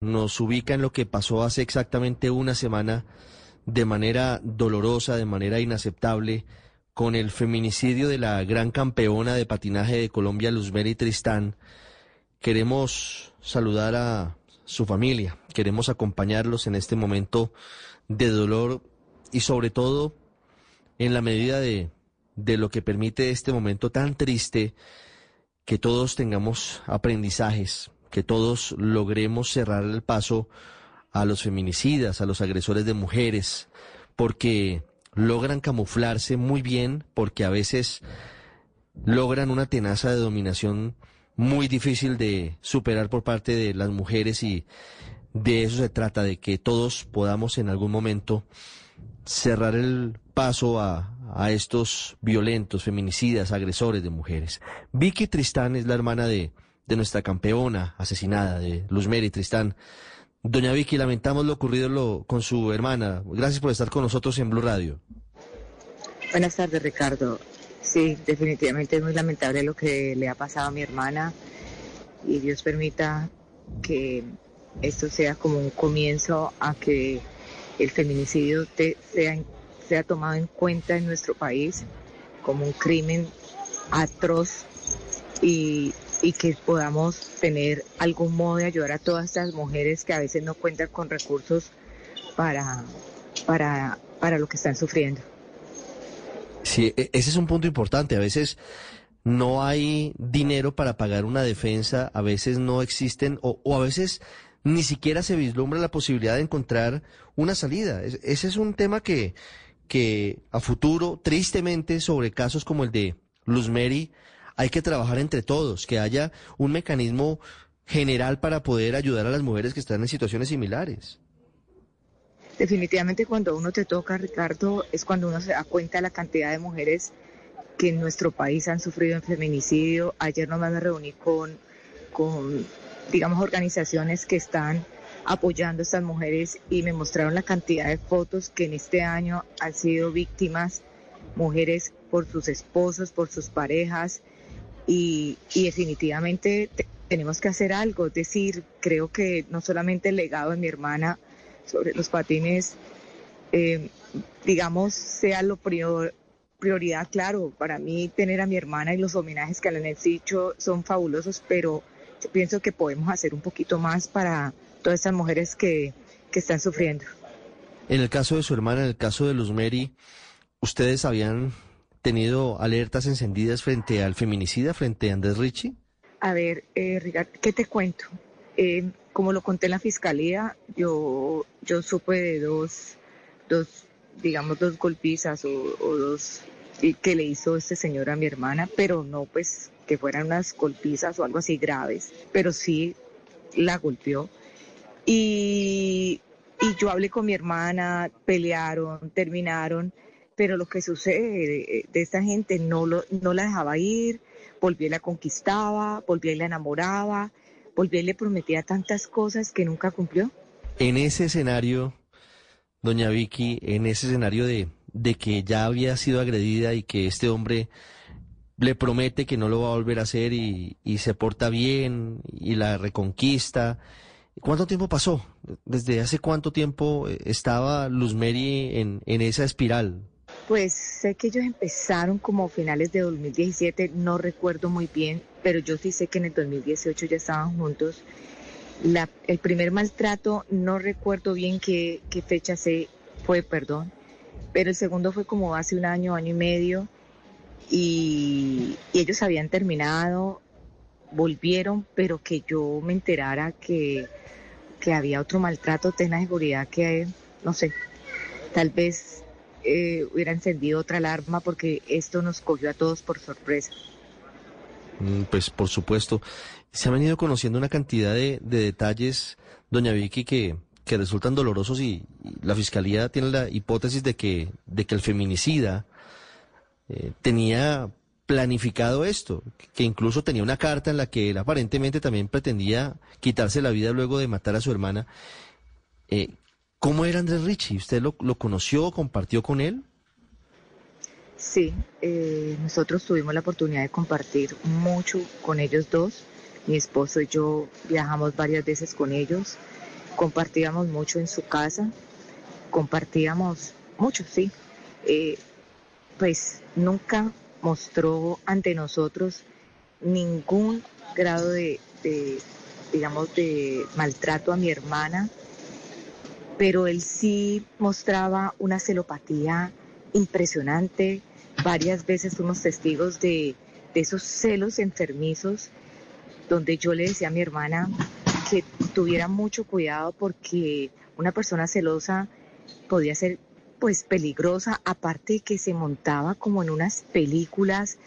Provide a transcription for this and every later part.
nos ubica en lo que pasó hace exactamente una semana de manera dolorosa, de manera inaceptable, con el feminicidio de la gran campeona de patinaje de Colombia, Luzmeri Tristán. Queremos saludar a su familia, queremos acompañarlos en este momento de dolor y sobre todo en la medida de, de lo que permite este momento tan triste, que todos tengamos aprendizajes, que todos logremos cerrar el paso a los feminicidas, a los agresores de mujeres, porque logran camuflarse muy bien, porque a veces logran una tenaza de dominación muy difícil de superar por parte de las mujeres y de eso se trata, de que todos podamos en algún momento cerrar el paso a, a estos violentos, feminicidas, agresores de mujeres. Vicky Tristán es la hermana de, de nuestra campeona asesinada, de Luzmeri Tristán. Doña Vicky, lamentamos lo ocurrido con su hermana. Gracias por estar con nosotros en Blue Radio. Buenas tardes, Ricardo. Sí, definitivamente es muy lamentable lo que le ha pasado a mi hermana y Dios permita que esto sea como un comienzo a que el feminicidio sea, sea tomado en cuenta en nuestro país como un crimen atroz y, y que podamos tener algún modo de ayudar a todas estas mujeres que a veces no cuentan con recursos para, para, para lo que están sufriendo. Sí, e, ese es un punto importante. A veces no hay dinero para pagar una defensa, a veces no existen o, a veces ni siquiera se vislumbra la posibilidad de encontrar una salida. ese es un tema que, que a futuro, tristemente, sobre casos como el de Luz Mary, hay que trabajar entre todos, que haya un mecanismo general para poder ayudar a las mujeres que están en situaciones similares. Definitivamente cuando uno te toca, Ricardo, es cuando uno se da cuenta de la cantidad de mujeres que en nuestro país han sufrido en feminicidio. Ayer nomás me reuní con, con digamos, organizaciones que están apoyando a estas mujeres y me mostraron la cantidad de fotos que en este año han sido víctimas, mujeres por sus esposos, por sus parejas, y, definitivamente tenemos que hacer algo. Es decir, creo que no solamente el legado de mi hermana sobre los patines, eh, digamos, sea lo prioridad, claro, para mí tener a mi hermana y los homenajes que le han hecho son fabulosos, pero yo pienso que podemos hacer un poquito más para todas estas mujeres que, que están sufriendo. En el caso de su hermana, en el caso de Luz Mary, ¿ustedes habían tenido alertas encendidas frente al feminicida, frente a Andrés Ricci? A ver, eh, ¿qué te cuento? Eh, como lo conté en la fiscalía, yo, yo supe de dos, dos, digamos, dos golpizas o, o dos que le hizo este señor a mi hermana, pero no pues que fueran unas golpizas o algo así graves, pero sí la golpeó. Y, y yo hablé con mi hermana, pelearon, terminaron pero lo que sucede de, esta gente no, lo, no la dejaba ir, volvía y la conquistaba, volvía y la enamoraba, volvía y le prometía tantas cosas que nunca cumplió. En ese escenario, doña Vicky, en ese escenario de, de que ya había sido agredida y que este hombre le promete que no lo va a volver a hacer y, y se porta bien y la reconquista. ¿Cuánto tiempo pasó? ¿Desde hace cuánto tiempo estaba Luz Mary en, en esa espiral? Pues sé que ellos empezaron como finales de 2017, no recuerdo muy bien, pero yo sí sé que en el 2018 ya estaban juntos. el primer maltrato, no recuerdo bien qué, fecha fue, perdón, pero el segundo fue como hace un año, año y medio, y, ellos habían terminado, volvieron, pero que yo me enterara que, que había otro maltrato, tenga seguridad que, no sé, tal vez eh, hubiera encendido otra alarma porque esto nos cogió a todos por sorpresa. Mm, pues por supuesto. Se ha venido conociendo una cantidad de, detalles, doña Vicky, que, que resultan dolorosos y, la fiscalía tiene la hipótesis de que, de que el feminicida eh, tenía planificado esto, que incluso tenía una carta en la que él aparentemente también pretendía quitarse la vida luego de matar a su hermana. Eh, ¿Cómo era Andrés Ricci? ¿Usted lo, conoció, compartió con él? Sí, eh, nosotros tuvimos la oportunidad de compartir mucho con ellos dos. Mi esposo y yo viajamos varias veces con ellos. compartíamos mucho en su casa, compartíamos mucho, sí. Eh, pues nunca mostró ante nosotros ningún grado de, digamos, de maltrato a mi hermana, pero él sí mostraba una celopatía impresionante. Varias veces fuimos testigos de, esos celos enfermizos, donde yo le decía a mi hermana que tuviera mucho cuidado porque una persona celosa podía ser pues peligrosa, aparte de que se montaba como en unas películas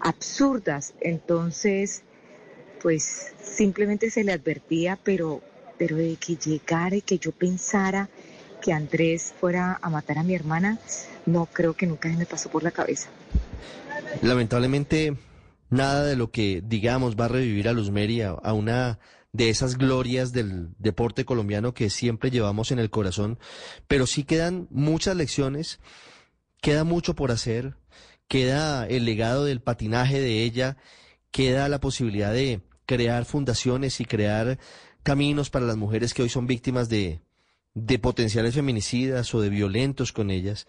absurdas. Entonces, pues simplemente se le advertía, pero, pero de que llegara y que yo pensara que Andrés fuera a matar a mi hermana, no creo que nunca se me pasó por la cabeza. Lamentablemente, nada de lo que digamos va a revivir a Luz Mary a una de esas glorias del deporte colombiano que siempre llevamos en el corazón, pero sí quedan muchas lecciones, queda mucho por hacer, queda el legado del patinaje de ella, queda la posibilidad de crear fundaciones y crear caminos para las mujeres que hoy son víctimas de, de potenciales feminicidas o de violentos con ellas.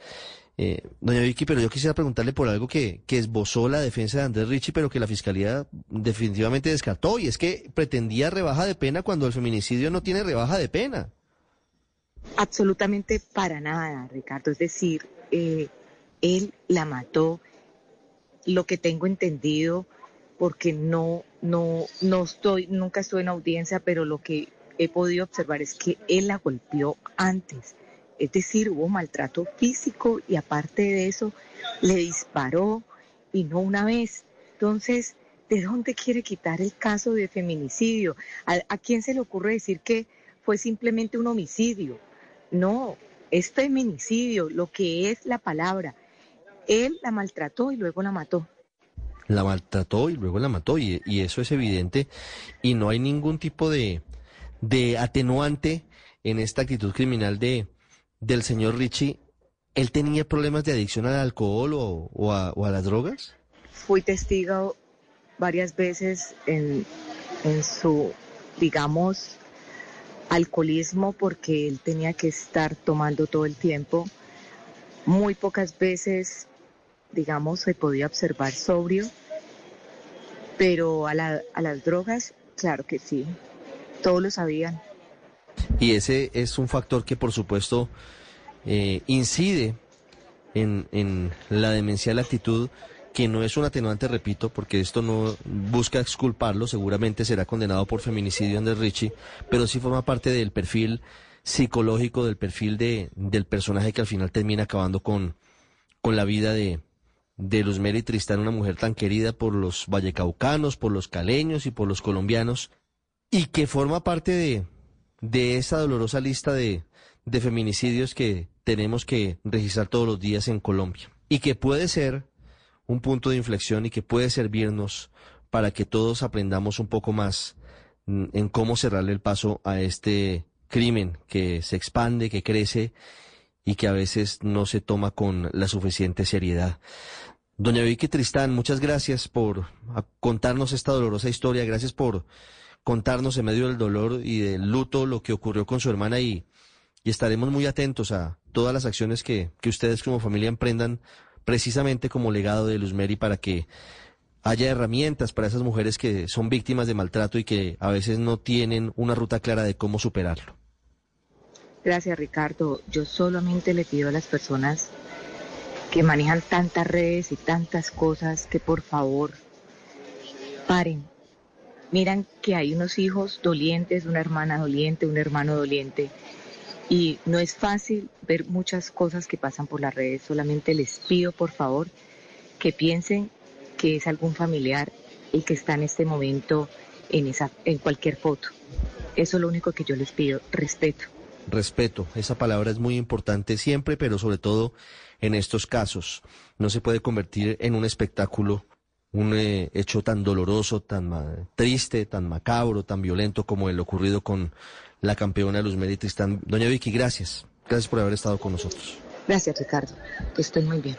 Eh, doña Vicky, pero yo quisiera preguntarle por algo que, que esbozó la defensa de Andrés Richie, pero que la fiscalía definitivamente descartó, y es que pretendía rebaja de pena cuando el feminicidio no tiene rebaja de pena. Absolutamente para nada, Ricardo. Es decir, eh, él la mató, lo que tengo entendido, porque no, no, no estoy, nunca estuve en audiencia, pero lo que he podido observar es que él la golpeó antes es decir, hubo maltrato físico y aparte de eso le disparó y no una vez. Entonces, ¿de dónde quiere quitar el caso de feminicidio? ¿A, quién se le ocurre decir que fue simplemente un homicidio? No, es feminicidio, lo que es la palabra. Él la maltrató y luego la mató. La maltrató y luego la mató y, eso es evidente y no hay ningún tipo de, de atenuante en esta actitud criminal de, del señor Richie, ¿él tenía problemas de adicción al alcohol o, a, las drogas? Fui testigo varias veces en, en su, digamos, alcoholismo porque él tenía que estar tomando todo el tiempo. Muy pocas veces, digamos, se podía observar sobrio, pero a, a las drogas, claro que sí, todos lo sabían. Y ese es un factor que, por supuesto, eh, incide en, en la demencial actitud que no es un atenuante, repito, porque esto no busca exculparlo, seguramente será condenado por feminicidio Andrés Richie, pero sí forma parte del perfil psicológico, del perfil de, del personaje que al final termina acabando con, con la vida de, de Luz Mary Tristán, una mujer tan querida por los vallecaucanos, por los caleños y por los colombianos, y que forma parte de, de esa dolorosa lista de, de feminicidios que tenemos que registrar todos los días en Colombia y que puede ser un punto de inflexión y que puede servirnos para que todos aprendamos un poco más en cómo cerrarle el paso a este crimen que se expande, que crece y que a veces no se toma con la suficiente seriedad. Doña Vicky Tristán, muchas gracias por contarnos esta dolorosa historia, gracias por contarnos en medio del dolor y del luto lo que ocurrió con su hermana y, y estaremos muy atentos a todas las acciones que, que ustedes como familia emprendan precisamente como legado de Luz Mary para que haya herramientas para esas mujeres que son víctimas de maltrato y que a veces no tienen una ruta clara de cómo superarlo. Gracias, Ricardo. Yo solamente le pido a las personas que manejan tantas redes y tantas cosas que por favor paren, miran que hay unos hijos dolientes, una hermana doliente, un hermano doliente. Y no es fácil ver muchas cosas que pasan por las redes. Solamente les pido, por favor, que piensen que es algún familiar el que está en este momento en, esa, en cualquier foto. Eso es lo único que yo les pido, respeto. Respeto, esa palabra es muy importante siempre, pero sobre todo en estos casos. No se puede convertir en un espectáculo un eh, hecho tan doloroso, tan triste, tan macabro, tan violento como el ocurrido con la campeona Luz Mary Tristán. Doña Vicky, gracias. Gracias por haber estado con nosotros. Gracias, Ricardo. Que estoy muy bien.